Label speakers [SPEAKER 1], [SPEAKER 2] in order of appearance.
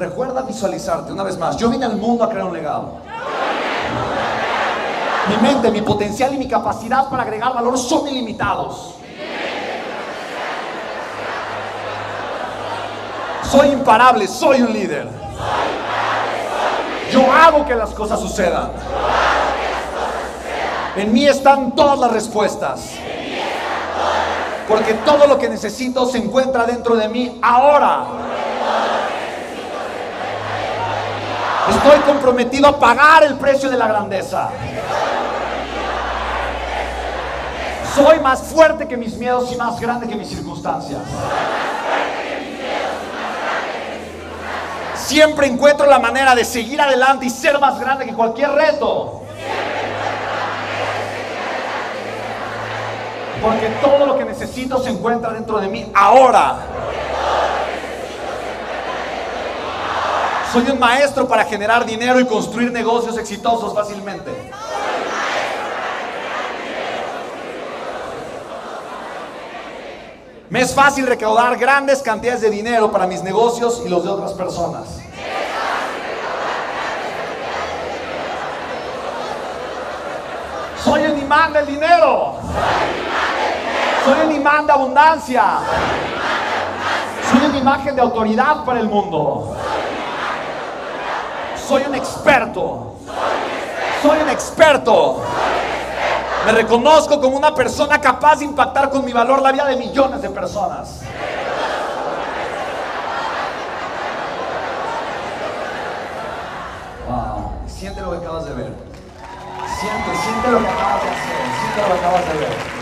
[SPEAKER 1] Recuerda visualizarte una vez más. Yo vine al mundo a crear un legado. Mi mente, mi potencial y mi capacidad para agregar valor son ilimitados. Soy imparable, soy un líder. Yo hago que las cosas sucedan. En mí están todas las respuestas. Porque todo lo que necesito se encuentra dentro de mí ahora. Estoy comprometido a pagar el precio de la grandeza. Soy más fuerte que mis miedos y más grande que mis circunstancias. Siempre encuentro la manera de seguir adelante y ser más grande que cualquier reto. Porque todo lo que necesito se encuentra dentro de mí ahora. Soy un maestro para generar dinero y construir negocios exitosos fácilmente. Me es fácil recaudar grandes cantidades de dinero para mis negocios y los de otras personas. Soy un imán del dinero. Soy un imán de abundancia. Soy una imagen de autoridad para el mundo. Soy un experto. Soy un experto. Me reconozco como una persona capaz de impactar con mi valor la vida de millones de personas. Wow. Siente lo que acabas de ver. Siente, siente lo que acabas de hacer. Siente lo que acabas de ver.